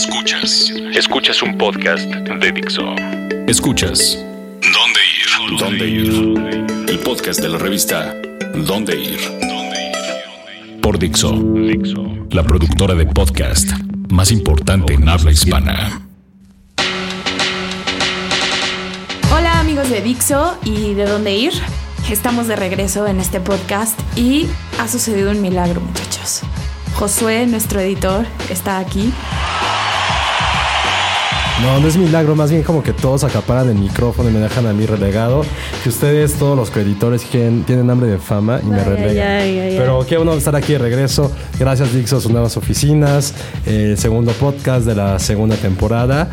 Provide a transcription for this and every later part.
Escuchas. Escuchas un podcast de Dixo. Escuchas. ¿Dónde ir? ¿Dónde ir? El podcast de la revista ¿Dónde ir? Por Dixo. Dixo. La productora de podcast más importante en habla hispana. Hola amigos de Dixo y de dónde ir. Estamos de regreso en este podcast y ha sucedido un milagro, muchachos. Josué, nuestro editor, está aquí. No, no es milagro, más bien como que todos acaparan el micrófono y me dejan a mí relegado. Que ustedes, todos los creditores, tienen, hambre de fama y me Ay, relegan. ay, ay, ay. Pero qué bueno estar aquí de regreso. Gracias, Dixo, a sus nuevas oficinas. El segundo podcast de la segunda temporada.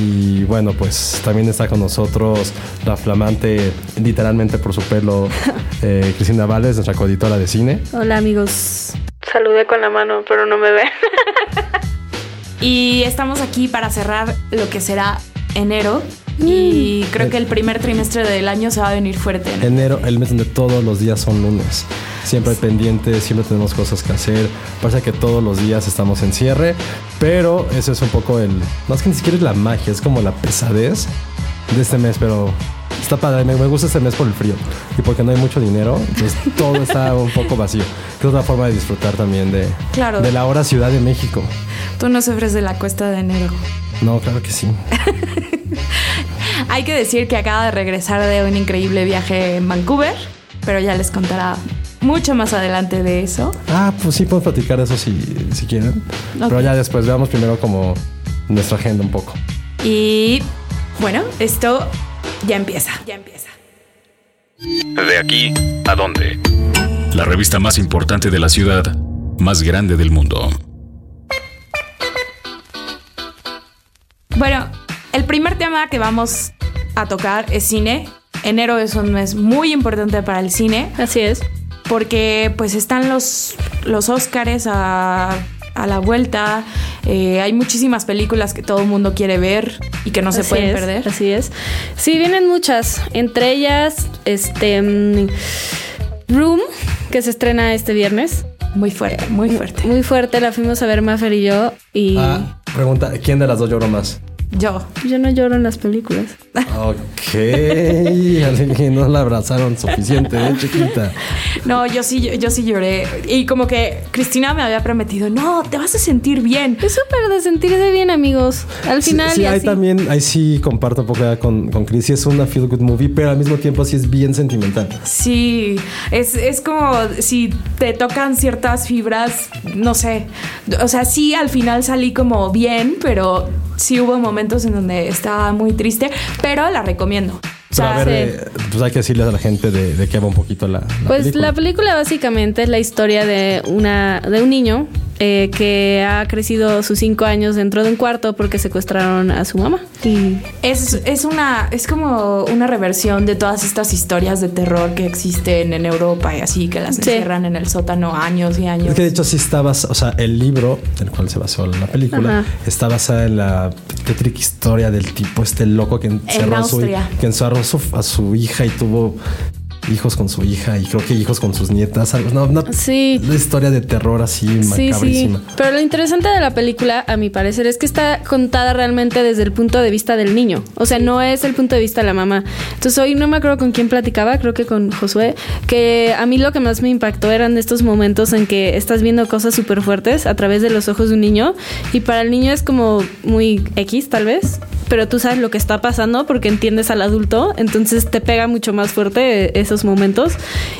Y bueno, pues también está con nosotros la flamante, literalmente por su pelo, eh, Cristina Vales, nuestra coeditora de cine. Hola amigos. Saludé con la mano, pero no me ven. Y estamos aquí para cerrar lo que será enero. Y creo que el primer trimestre del año se va a venir fuerte. ¿no? Enero, el mes donde todos los días son lunes. Siempre hay pendientes, siempre tenemos cosas que hacer. Parece que todos los días estamos en cierre, pero eso es un poco el. No es que ni siquiera es la magia, es como la pesadez de este mes, pero está padre. Me, me gusta este mes por el frío y porque no hay mucho dinero, entonces todo está un poco vacío. Que es otra forma de disfrutar también de, Claro. de la hora Ciudad de México. Tú no sufres de la cuesta de enero. No, claro que sí. Hay que decir que acaba de regresar de un increíble viaje en Vancouver, pero ya les contará mucho más adelante de eso. Ah, pues sí, podemos platicar de eso si, si quieren. Pero ya después veamos primero como nuestra agenda un poco. Y bueno, esto ya empieza. Ya empieza. De aquí a dónde. La revista más importante de la ciudad, más grande del mundo. Bueno, el primer tema que vamos a tocar es cine. Enero es un mes muy importante para el cine Así es. porque pues están los, los Óscares a, a la vuelta. Eh, hay muchísimas películas que todo el mundo quiere ver y que no se Así pueden es, perder. Así es. Sí, vienen muchas. Entre ellas, este. mm, Room, que se estrena este viernes. Muy fuerte, muy fuerte. Muy fuerte, la fuimos a ver Maffer y yo. Y Ah, pregunta, ¿quién de las dos lloró más? Yo. yo no lloro en las películas. Ok, alguien no la abrazaron suficiente, ¿eh, chiquita? No, yo sí, yo, yo sí lloré. Y como que Cristina me había prometido, no, te vas a sentir bien. Es súper de sentirse bien, amigos. Al Sí, final sí, y ahí así. también, ahí sí comparto un poco con, con Chris. Sí es una feel good movie, pero al mismo tiempo sí es bien sentimental. Sí, es, es como si te tocan ciertas fibras, no sé. O sea, sí, al final salí como bien, pero sí hubo momentos en donde estaba muy triste, pero la recomiendo. Pero a ver, eh, pues hay que decirle a la gente de, de qué va un poquito la, la Pues película. la película básicamente es la historia de una de un niño eh, que ha crecido sus cinco años dentro de un cuarto porque secuestraron a su mamá. Y es, es una, es como una reversión de todas estas historias de terror que existen en Europa y así, que las Sí. encierran en el sótano años y años. Es que de hecho sí está basado, o sea, el libro del cual se basó la película Ajá. está basada en la tétrica historia del tipo este loco que encerró, a su, que encerró a su, a su hija y tuvo hijos con su hija y creo que hijos con sus nietas. algo- No, una, Sí. historia de terror así Sí, sí. Pero lo interesante de la película, a mi parecer, es que está contada realmente desde el punto de vista del niño. O sea, no es el punto de vista de la mamá. Entonces, hoy no me acuerdo con quién platicaba, creo que con Josué, que a mí lo que más me impactó eran estos momentos en que estás viendo cosas súper fuertes a través de los ojos de un niño. Y para el niño es como muy X, tal vez. Pero tú sabes lo que está pasando porque entiendes al adulto. Entonces te pega mucho más fuerte esos momentos.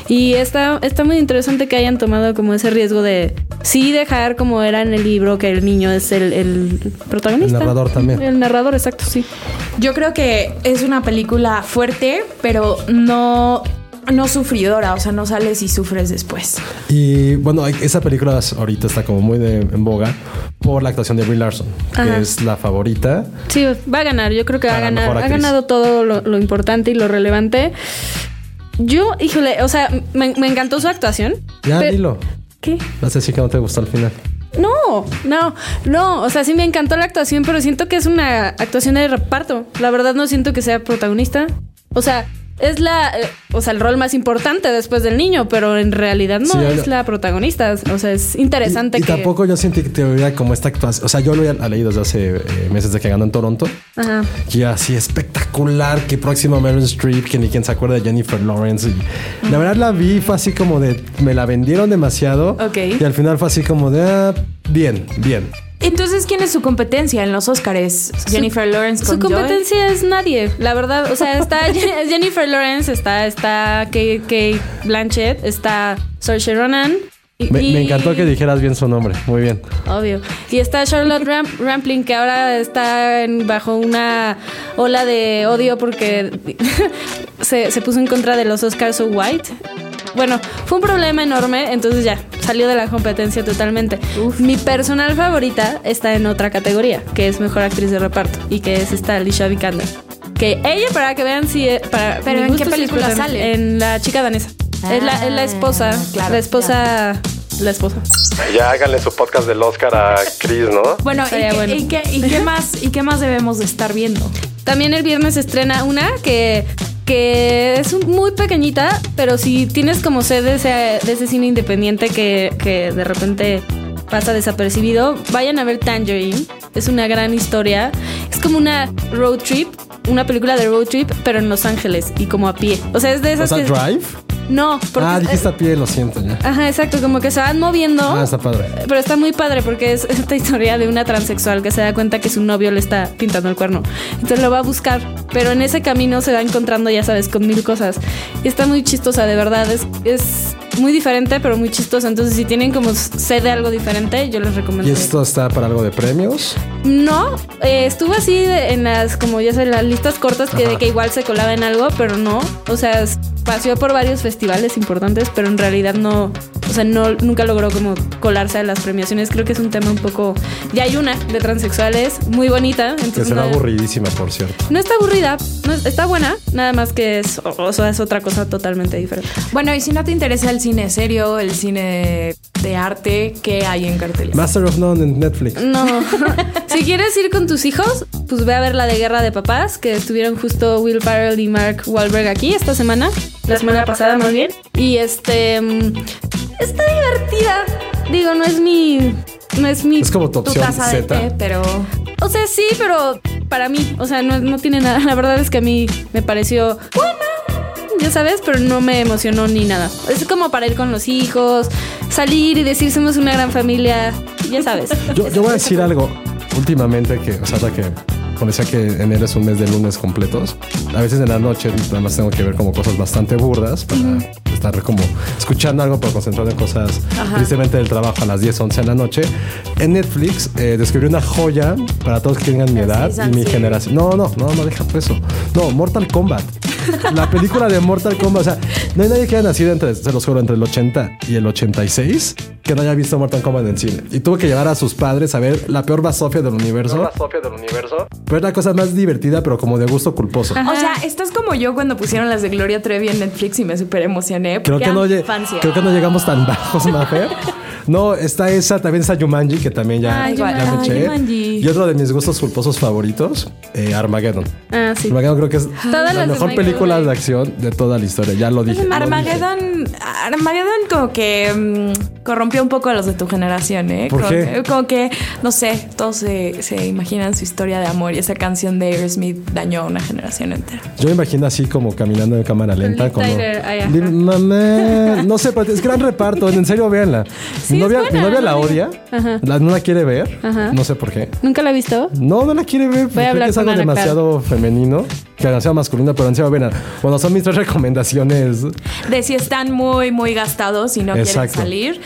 Y está, está muy interesante que hayan tomado como ese riesgo de sí dejar como era en el libro que el niño es el, el protagonista. El narrador también. El narrador, exacto, sí. Yo creo que es una película fuerte, pero no, no sufridora, o sea, no sales y sufres después. Y bueno, esa película ahorita está como muy de- en boga por la actuación de Brie Larson, que Ajá. es la favorita. Sí, va a ganar. Yo creo que va a ganar. Ha ganado todo lo, lo importante y lo relevante. Yo, híjole, o sea, me, me encantó su actuación. Ya, Pero- dilo. ¿Qué? Vas a decir que no te gustó al final. No, no, no. O sea, sí me encantó la actuación, pero siento que es una actuación de reparto. La verdad no siento que sea protagonista. O sea, es la, eh, o sea, el rol más importante después del niño, pero en realidad no Sí, es la protagonista. O sea, es interesante Y, y que. tampoco yo sentí que te como esta actuación. O sea, yo lo había leído desde hace eh, meses de que ganó en Toronto. Ajá. Y así espectacular que próximo Meryl Streep, que ni quien se acuerda de Jennifer Lawrence. Y la verdad la vi, fue así como de, me la vendieron demasiado. Ok. Y al final fue así como de, ah, bien, bien. ¿Quién es su competencia en los Oscars? Jennifer Lawrence Su con Joy? competencia es nadie, la verdad. O sea, está Je- Jennifer Lawrence, está, está Kate, Kate Blanchett, está Saoirse Ronan. y- Me, encantó que dijeras bien su nombre. Muy bien. Obvio. Y está Charlotte Ram- Rampling, que ahora está en- bajo una ola de odio porque se, se puso en contra de los Oscars So White. Bueno, fue un problema enorme, entonces ya, salió de la competencia totalmente. Mi personal favorita está en otra categoría, que es Mejor Actriz de Reparto, y que es esta Alicia Vikander. Que ella, para que vean si... eh, Para, ¿Pero en qué película sale? En La Chica Danesa. es, la, es la esposa. Ah, claro, la esposa... La esposa. Ya háganle su podcast del Oscar a Chris, ¿no? Bueno, ¿y qué, bueno. y qué- y qué más, ¿y qué más debemos de estar viendo? También el viernes se estrena una que, que es muy pequeñita, pero si tienes como sed de ese, de ese cine independiente que, que de repente pasa desapercibido, vayan a ver Tangerine. Es una gran historia. Es como una road trip, una película de road trip, pero en Los Ángeles y como a pie. O sea, es de O esas sea, que... Drive. No, porque... Ah, dijiste a pie, lo siento ya. Ajá, exacto, como que se van moviendo. Ah, está padre. Pero está muy padre porque es esta historia de una transexual que se da cuenta que su novio le está pintando el cuerno. Entonces lo va a buscar, pero en ese camino se va encontrando, ya sabes, con mil cosas. Y está muy chistosa, de verdad. Es, es muy diferente, pero muy chistosa. Entonces, si tienen como sed de algo diferente, yo les recomiendo. ¿Y esto está para algo de premios? No, eh, estuvo así de- en las, como ya sabes, las listas cortas que, de que igual se colaba en algo, pero no. O sea, paseó por varios festivales importantes, pero en realidad no, o sea, no, nunca logró como colarse a las premiaciones. Creo que es un tema un poco. Ya hay una de transexuales, muy bonita. Que Entonces será no, aburridísima, por cierto. no está aburrida, no es- está buena, nada más que es, o, o sea, es otra cosa totalmente diferente. Bueno, y si no te interesa el cine serio, el cine de arte, ¿qué hay en cartelera? Master of None en Netflix. No. si quieres ir con tus hijos, pues ve a ver la de Guerra de Papás, que estuvieron justo Will Ferrell y Mark Wahlberg aquí esta semana. La semana pasada, más bien. Y este. mm, Está divertida. Digo, no es mi. No es mi. Es como tu Tu taza de té, pero O sea, sí, pero para mí. O sea, no, no tiene nada. La verdad es que a mí me pareció. Buena. Ya sabes, pero no me emocionó ni nada. Es como para ir con los hijos, salir y decir somos una gran familia. Ya sabes. Yo, yo voy a decir algo últimamente que, o sea, que decía que enero es un mes de lunes completos, a veces en la noche además tengo que ver como cosas bastante burdas para estar como escuchando algo para concentrarme en cosas tristemente del trabajo a las 10, 11 de la noche. En Netflix eh, descubrí una joya para todos que tengan mi edad sí, y mi sí. generación. No, no, no, no deja pues eso. No, Mortal Kombat. La película de Mortal Kombat, o sea, no hay nadie que haya nacido entre, se los juro, entre el 80 y el 86 que no haya visto Mortal Kombat en el cine. Y tuvo que llevar a sus padres a ver la peor basofia del universo. Sofía del universo. Pero es la cosa más divertida, pero como de gusto culposo. O sea, estás como yo cuando pusieron las de Gloria Trevi en Netflix y me súper emocioné. Creo que, no, creo que no llegamos tan bajos, Mafer. No, está esa, también está Yumanji, que también ya, ya me Jumanji. eché. Jumanji. Y otro de mis gustos culposos favoritos, eh, Armageddon. Ah, sí. Armageddon creo que es Todas la mejor película de acción de toda la historia. Ya lo dije. lo dije. Armageddon, Armageddon como que mm, corrompió un poco a los de tu generación, ¿eh? ¿Por como, qué? Que, como que, no sé, todos se, se imaginan su historia de amor y esa canción de Aerosmith dañó a una generación entera. Yo me imagino así como caminando en cámara lenta. Como, mamá, no sé, pero es gran reparto. En serio, véanla. Sí, mi es novia, buena, mi novia no la odia. Ajá. La, no la quiere ver. Ajá. No sé por qué. ¿Nunca la he visto? No, no la quiere ver. Voy a hablar que es algo demasiado femenino, que demasiado masculino, pero serio, ven, bueno, son mis tres recomendaciones. De si están muy, muy gastados y no Exacto. quieren salir.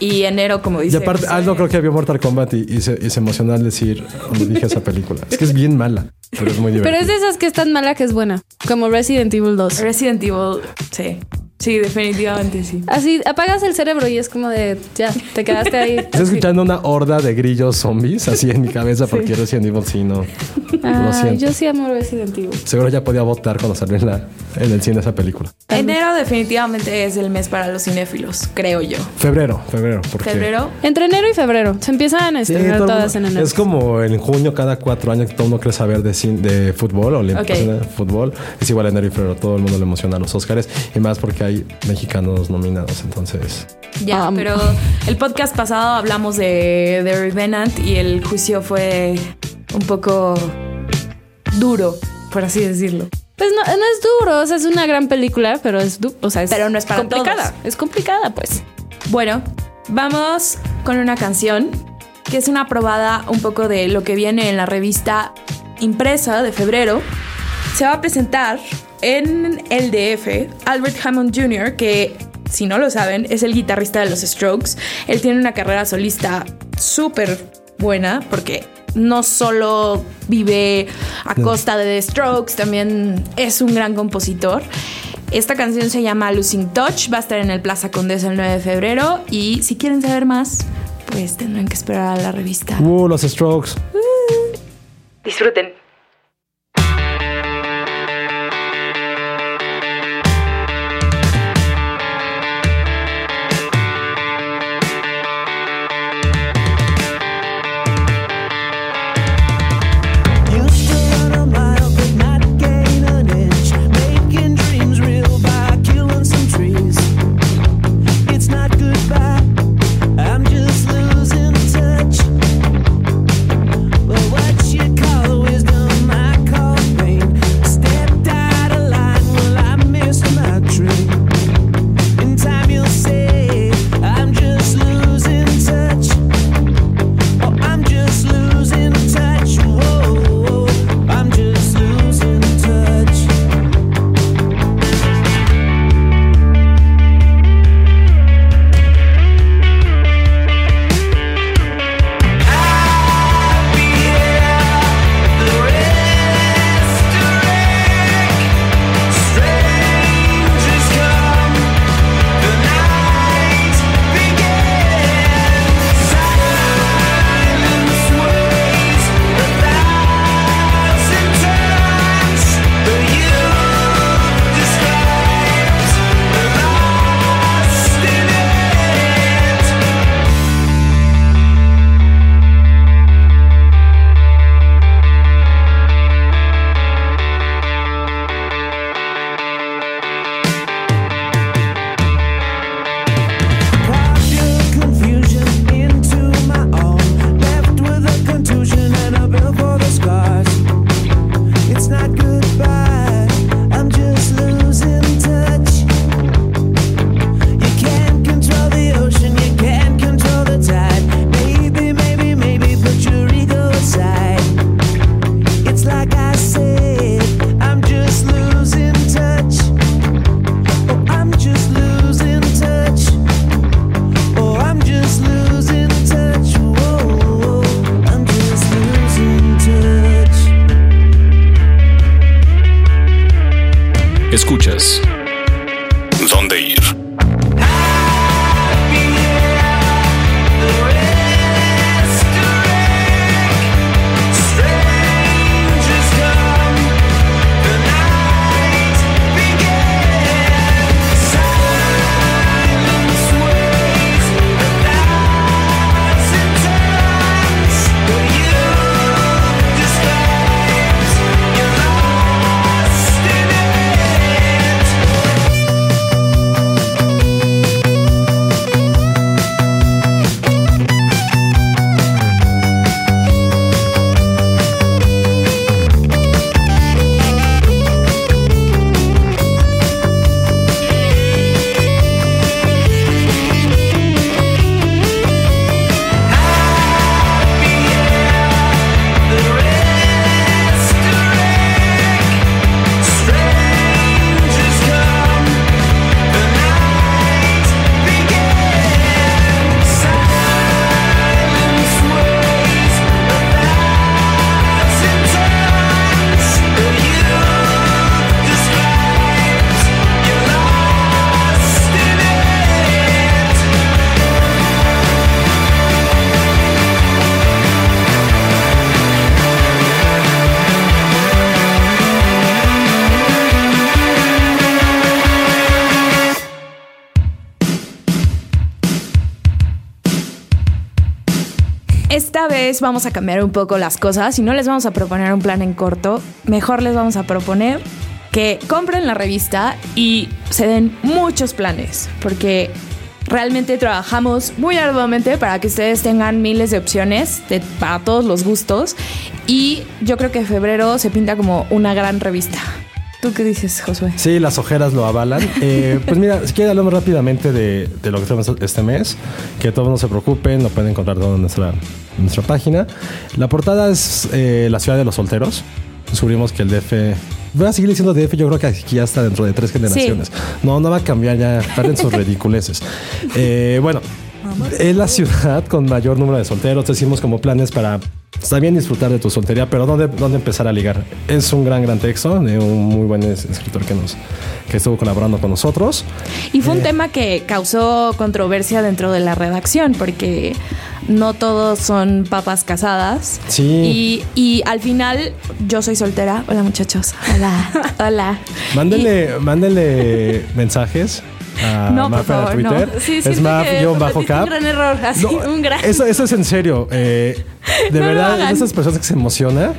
Y enero, como Y dice. aparte, José, Aldo creo que vio Mortal Kombat y, y se, y se emocionó al decir cuando dije esa película. Es que es bien mala, pero es muy divertida. Pero es de esas que es tan mala que es buena. Como Resident Evil 2. Resident Evil, sí. Sí, definitivamente sí. Así apagas el cerebro y es como de ya, te quedaste ahí. Estoy escuchando una horda de grillos zombies así en mi cabeza porque Resident Evil sí no. Lo Ay, siento. yo sí amo Resident Evil. Seguro ya podía votar cuando salió en, la, en el cine esa película. Enero definitivamente es el mes para los cinéfilos, creo yo. Febrero, febrero. Porque Febrero. Entre enero y febrero. Se empiezan a Sí, estrenar el todas en enero. Es como en junio cada cuatro años que todo el mundo quiere saber de, cin- de fútbol o le Ok. apasiona el fútbol. Es igual enero y febrero. Todo el mundo le emociona a los Oscars y más porque hay mexicanos nominados. Entonces, Ya, Um. pero el podcast pasado hablamos de, de Revenant y el juicio fue un poco duro, por así decirlo. Pues no, no es duro, o sea, es una gran película, pero es, du- o sea, es Pero no es para complicada. todos. Es complicada, pues. Bueno, vamos con una canción que es una probada un poco de lo que viene en la revista impresa de febrero. Se va a presentar en el DF Albert Hammond Jr., que si no lo saben, es el guitarrista de los Strokes. Él tiene una carrera solista súper buena porque no solo vive a costa de The Strokes, también es un gran compositor. Esta canción se llama Losing Touch, va a estar en el Plaza Condesa el 9 de febrero y si quieren saber más, pues tendrán que esperar a la revista. uh, los Strokes. Disfruten. Esta vez vamos a cambiar un poco las cosas y no les vamos a proponer un plan en corto. Mejor les vamos a proponer que compren la revista y se den muchos planes, porque realmente trabajamos muy arduamente para que ustedes tengan miles de opciones para todos los gustos y yo creo que febrero se pinta como una gran revista. ¿Tú qué dices, Josué? Sí, las ojeras lo avalan. Eh, pues mira, si quieren hablamos rápidamente de, de lo que tenemos este mes. Que todos no se preocupen, lo pueden encontrar todo en nuestra, en nuestra página. La portada es eh, la ciudad de los solteros. Descubrimos que el DF... Voy a seguir diciendo DF, yo creo que aquí hasta dentro de tres generaciones. No, no va a cambiar ya, están en sus ridiculeces. Eh, bueno, es la ciudad con mayor número de solteros. Decimos como planes para también disfrutar de tu soltería, pero ¿dónde, dónde empezar a ligar? Es un gran, gran texto de un muy buen es- escritor que, nos, que estuvo colaborando con nosotros. Y fue un tema que causó controversia dentro de la redacción, porque no todos son papas casadas. Sí. Y, y al final, yo soy soltera. Hola, muchachos. Hola. Hola. Mándenle, mándenle mensajes a No, a favor, no. Twitter. Sí, es siento Maf que guion bajo cometiste cap. un gran error, así, No, un gran... Eso, eso es en serio. eh, de No verdad, hagan. de esas personas que se emociona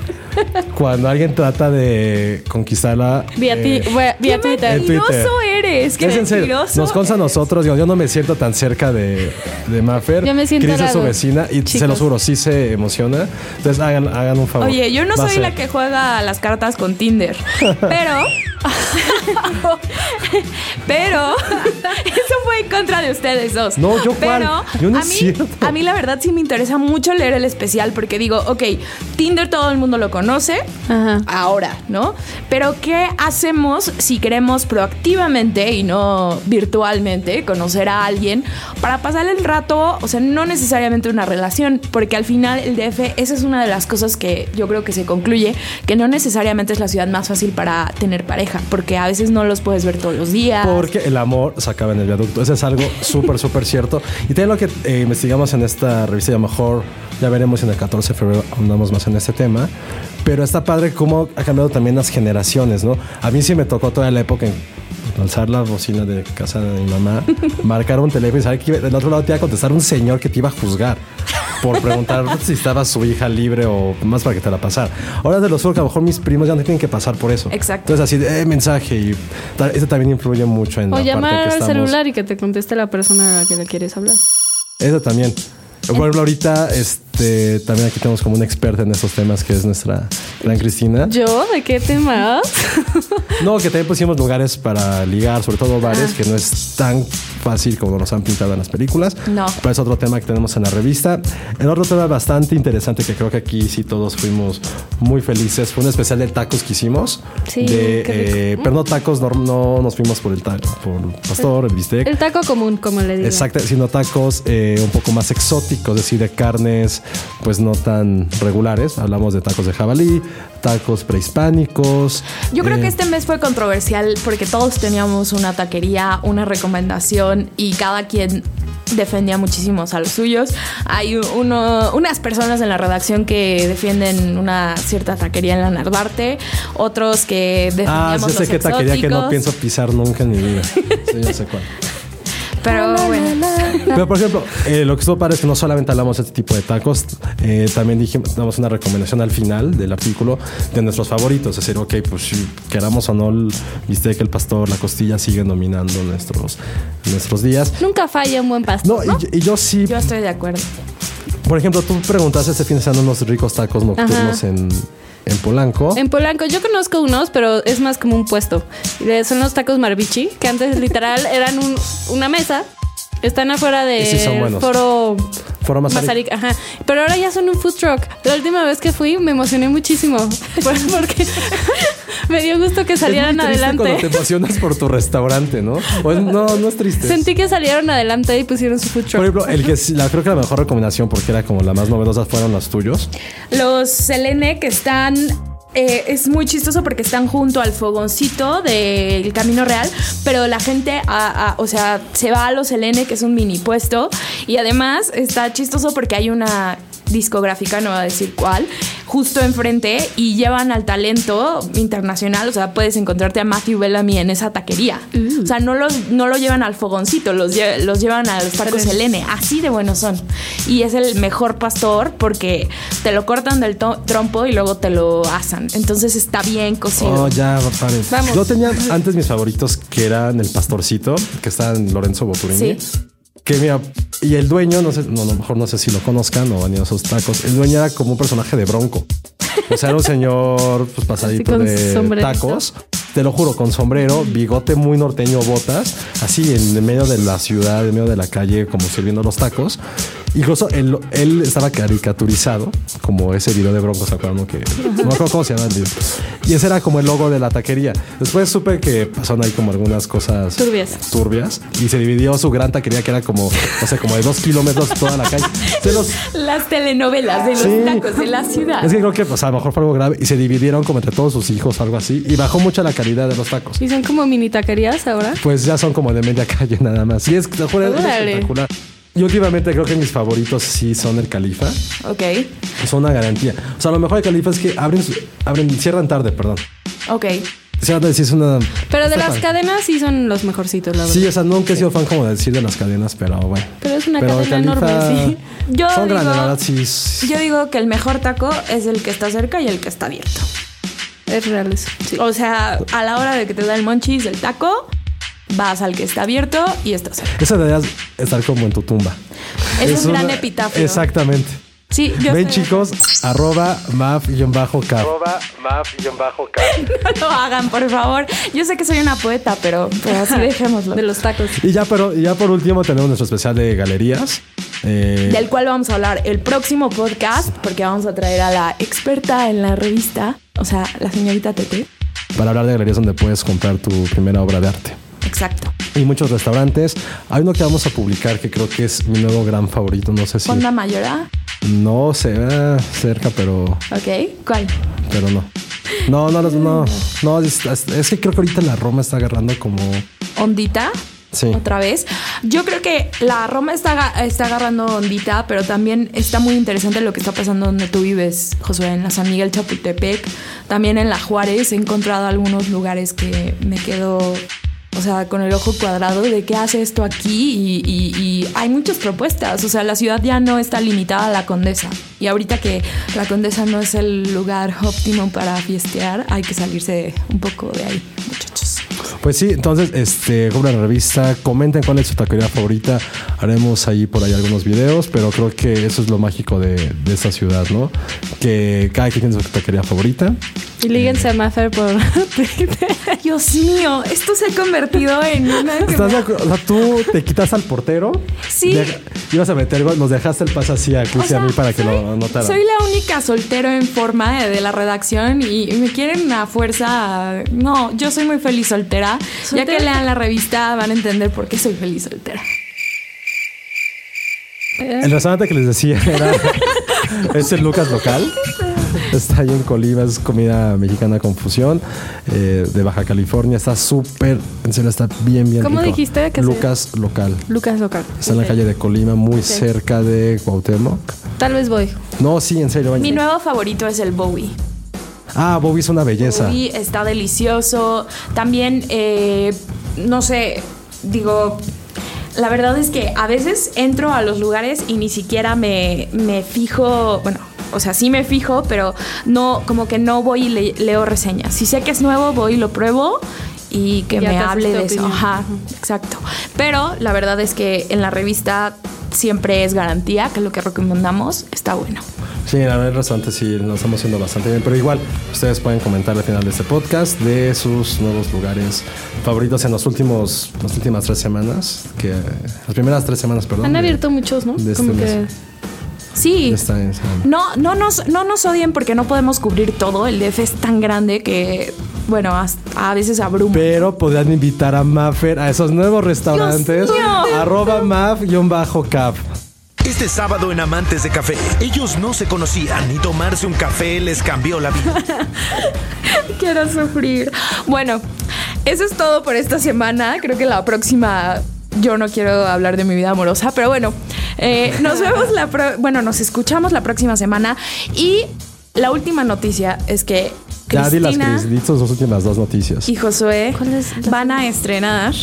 cuando alguien trata de conquistarla. Vía, eh, vía- vía ¡Qué Twitter. mentiroso eres! ¡Qué es mentiroso Nos consta a nosotros. digo, yo no me siento tan cerca de, de Maffer. Yo me siento Cris es su vecina y se lo juro, sí se emociona. Entonces hagan, hagan un favor. Oye, yo no Va soy la que juega las cartas con Tinder, pero... pero... eso fue en contra de ustedes dos. No, ¿yo cuál? Pero Yo no a es mí, a mí la verdad sí me interesa mucho leer el especial porque digo, ok, Tinder todo el mundo lo conoce, Ajá. ahora, ¿no? Pero ¿qué hacemos si queremos proactivamente y no virtualmente conocer a alguien para pasar el rato, o sea, no necesariamente una relación, porque al final el DF, esa es una de las cosas que yo creo que se concluye, que no necesariamente es la ciudad más fácil para tener pareja, porque a veces no los puedes ver todos los días. Porque el amor se acaba en el viaducto. Eso es algo súper, súper cierto. Y también lo que eh, investigamos en esta revista, y a lo mejor ya veremos en el 14 de febrero, andamos más en este tema. Pero está padre cómo ha cambiado también las generaciones, ¿no? A mí sí me tocó toda la época en alzar la bocina de casa de mi mamá, marcar un teléfono y saber que iba- del otro lado te iba a contestar un señor que te iba a juzgar por preguntar si estaba su hija libre o más para que te la pasara. Ahora de los que a lo mejor mis primos ya no tienen que pasar por eso. Exacto. Entonces así de eh, mensaje y eso también influye mucho en O la llamar parte que al estamos. celular y que te conteste la persona a la que le quieres hablar. Eso también. Por ejemplo, ahorita este, también aquí tenemos como una experta en estos temas que es nuestra gran Cristina. ¿Yo? ¿De qué temas? No, que también pusimos lugares para ligar, sobre todo Ah. bares, que no es tan fácil como nos han pintado en las películas. No. Pero es otro tema que tenemos en la revista. El otro tema bastante interesante que creo que aquí sí todos fuimos muy felices fue un especial de tacos que hicimos. Sí, de, eh, pero no tacos, no, no nos fuimos por el, ta- por el pastor, el bistec. El taco común, como le digo. Exacto, sino tacos eh, un poco más exóticos, es decir, de carnes pues no tan regulares. Hablamos de tacos de jabalí, tacos prehispánicos. Yo creo eh, que este mes fue controversial porque todos teníamos una taquería, una recomendación y cada quien defendía muchísimo a los suyos. Hay uno, unas personas en la redacción que defienden una cierta taquería en la Narvarte, otros que Ah, defendíamos ya sé los qué taquería que no pienso pisar nunca en mi vida. Sí, ya sé cuál. Pero bueno. Pero por ejemplo, eh, lo que estuvo padre es que no solamente hablamos de este tipo de tacos, eh, también dijimos, damos una recomendación al final del artículo de nuestros favoritos. Es decir, ok, pues si queramos o no, el bistec, el pastor, la costilla siguen dominando nuestros, nuestros días. Nunca falla un buen pastor. No, y- Y, yo sí, Yo estoy de acuerdo. por ejemplo, tú preguntaste este fin de semana unos ricos tacos nocturnos Ajá. en, en Polanco. En Polanco, yo conozco unos, pero es más como un puesto. Son los tacos Marbichi, que antes literal eran un- una mesa. Están afuera de sí son buenos. Foro Foro ajá. Pero ahora ya son un food truck. La última vez que fui me emocioné muchísimo. Por- Porque me dio gusto que Es salieran muy triste cuando te adelante. emocionas por tu restaurante, ¿no? O es- no, no es triste. Sentí que salieron adelante y pusieron su food Por truck. ejemplo, el que la, creo que la mejor recomendación, porque era como la más novedosa, fueron los tuyos. Los Selene que están. Eh, es muy chistoso porque están junto al fogoncito del Camino Real, pero la gente, o sea, se va a los Selene, que es un mini puesto, y además está chistoso porque hay una discográfica, no voy a decir cuál, justo enfrente y llevan al talento internacional. O sea, puedes encontrarte a Matthew Bellamy en esa taquería. O sea, no, los, no lo llevan al fogoncito, los, lle- los llevan a los tacos Selene. Así de buenos son. Y es el mejor pastor porque te lo cortan del trompo y luego te lo asan. Entonces está bien cocido. Oh, ya, paren. Vamos. Yo tenía antes mis favoritos que eran el pastorcito, que está en Lorenzo Boturini. Sí. Que mira, y el dueño, no sé, no, a lo mejor no sé si lo conozcan o han ido a esos tacos. El dueño era como un personaje de bronco. O sea, era un señor pues, pasadito de tacos. Te lo juro, con sombrero, bigote muy norteño, botas, así en medio de la ciudad, en medio de la calle, como sirviendo los tacos. Incluso él, él estaba caricaturizado, como ese video de Bronco, ¿se acuerdan? Que, no me acuerdo cómo se llama. Y ese era como el logo de la taquería. Después supe que pasaron ahí como algunas cosas Turbias. turbias y se dividió su gran taquería que era como, no sé, como de dos kilómetros toda la calle. Se los, Las telenovelas de los Sí. tacos de la ciudad. es que creo que pues, a lo mejor fue algo grave y se dividieron como entre todos sus hijos, algo así, y bajó mucho la calidad de los tacos. Y son como mini taquerías ahora. Pues ya son como de media calle nada más. Y es, es espectacular. Y últimamente creo que mis favoritos sí son el Califa. Ok, Son una garantía. O sea, lo mejor de Califa es que abren, abren cierran tarde, perdón. ok. Cierran tarde, sí es una... Pero de las cadenas sí son los mejorcitos, la verdad. Sí, o sea, nunca he sido fan como de decir de las cadenas, pero bueno. Pero es una Pero cadena Califa- enorme, sí. Yo son grandes, digo- la verdad, sí. sí. Yo digo que el mejor taco es el que está cerca y el que está abierto. Es real eso. Sí. O sea, a la hora de que te da el monchis del taco, vas al que está abierto y está cerca. Eso deberías estar como en tu tumba. Es, un gran una- epitafio. Exactamente. Sí, yo Ven estoy- chicos, arroba maf-cap. Arroba maf-cap. No lo hagan, por favor. Yo sé que soy una poeta, pero, pero así dejémoslo. De los tacos. Y ya, pero, y ya por último tenemos nuestro especial de galerías. Eh, Del cual vamos a hablar el próximo podcast, porque vamos a traer a la experta en la revista, o sea, la señorita Tete. para hablar de galerías donde puedes comprar tu primera obra de arte. Exacto. Y muchos restaurantes. Hay uno que vamos a publicar que creo que es mi nuevo gran favorito. No sé si. Fonda Mayora. No ve cerca, pero, Ok. ¿Cuál? pero no. No, no, no, no. no es, es que creo que ahorita la Roma está agarrando como. Ondita. Sí. Otra vez. Yo creo que la Roma está, está agarrando ondita, pero también está muy interesante lo que está pasando donde tú vives, Josué, en la San Miguel Chapultepec. También en la Juárez he encontrado algunos lugares que me quedo, o sea, con el ojo cuadrado de qué hace esto aquí y, y- y hay muchas propuestas. O sea, la ciudad ya no está limitada a la Condesa. Y ahorita que la Condesa no es el lugar óptimo para fiestear, hay que salirse un poco de ahí, muchachos. Pues sí, entonces, este, compren la revista, comenten cuál es su taquería favorita. Haremos ahí por ahí algunos videos, pero creo que eso es lo mágico de, de esta ciudad, ¿no? Que cada quien tiene su taquería favorita. Y líguense a Maffer por Twitter. Dios mío, esto se ha convertido en una... ¿Estás de me- acuerdo? O sea, tú te quitas al portero. Sí. ibas a meter gol, nos dejaste el pase así a Chris O y a mí para que soy, lo anotaran. Soy la única soltero en forma de, de la redacción y, y me quieren a fuerza. No, yo soy muy feliz soltera. Ya ¿Soltera? que lean la revista van a entender por qué soy feliz soltera. El restaurante que les decía era es el Lucas Local. Está ahí en Colima, es comida mexicana con fusión eh, de Baja California. Está súper, en serio, está bien, bien ¿Cómo rico. dijiste que se- Lucas Local. Lucas Local. Está en la calle de Colima, muy cerca de Cuauhtémoc. Tal vez voy. No, sí, en serio. Mi nuevo favorito es el Bowie. Ah, Bobby es una belleza. Bowie está delicioso. También, eh, no sé, digo, la verdad es que a veces entro a los lugares y ni siquiera me, me fijo, bueno, o sea, sí me fijo, pero no, como que no voy y le- leo reseñas. Si sé que es nuevo, voy y lo pruebo y que Ya me hable de eso. Ajá, exacto. Pero la verdad es que en la revista siempre es garantía que lo que recomendamos está bueno. Sí, la verdad, el restaurante sí lo estamos haciendo bastante bien. Pero igual, ustedes pueden comentar al final de este podcast de sus nuevos lugares favoritos en los últimos, las últimas tres semanas. Que, las primeras tres semanas, perdón. Han de- abierto muchos, ¿no? de este Como que mes. Sí. semana. No, no nos, no nos odien porque no podemos cubrir todo. El DF es tan grande que, bueno, hasta- a veces abruma. Pero podrían invitar a Maffer a esos nuevos restaurantes. Arroba maf-cap. Este sábado en Amantes de Café, ellos no se conocían y tomarse un café les cambió la vida. Quiero sufrir. Bueno, eso es todo por esta semana. Creo que la próxima yo no quiero hablar de mi vida amorosa, pero bueno, Eh, nos vemos la pro- bueno, nos escuchamos la próxima semana y la última noticia es que Ya di las tus últimas dos noticias. y Josué ¿Cuál es la- van a estrenar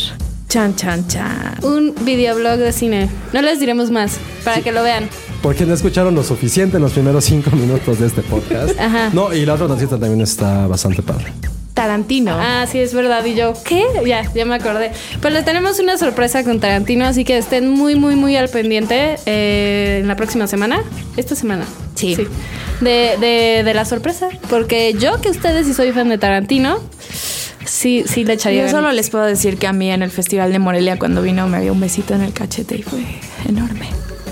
chan chan chan. Un videoblog de cine. No les diremos más para que lo vean. Porque no escucharon lo suficiente en los primeros cinco minutos de este podcast. Ajá. No, y la otra noticia también está bastante padre. Tarantino. Ah, sí, es verdad. Y yo, ¿qué? Ya, ya me acordé. Pues les tenemos una sorpresa con Tarantino, así que estén muy, muy, muy al pendiente eh, en la próxima semana. Esta semana. Sí. De, de, de la sorpresa. Porque yo, que ustedes, si soy fan de Tarantino, sí, sí le echaría. Yo solo les puedo decir que a mí en el Festival de Morelia cuando vino me dio un besito en el cachete y fue enorme.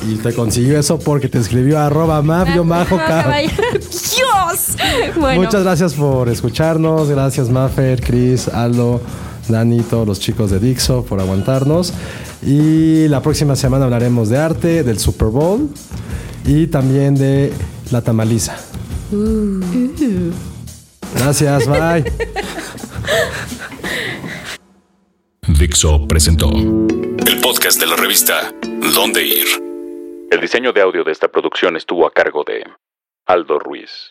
Y te consiguió eso porque te escribió arroba mafio majo ca- caballo. ¡Dios! Bueno, Muchas gracias por escucharnos. Gracias, Maffer, Chris, Aldo, Dani, todos los chicos de Dixo por aguantarnos. Y la próxima semana hablaremos de arte, del Super Bowl y también de la tamaliza. Gracias, bye. Dixo presentó el podcast de la revista Dónde Ir. El diseño de audio de esta producción estuvo a cargo de Aldo Ruiz.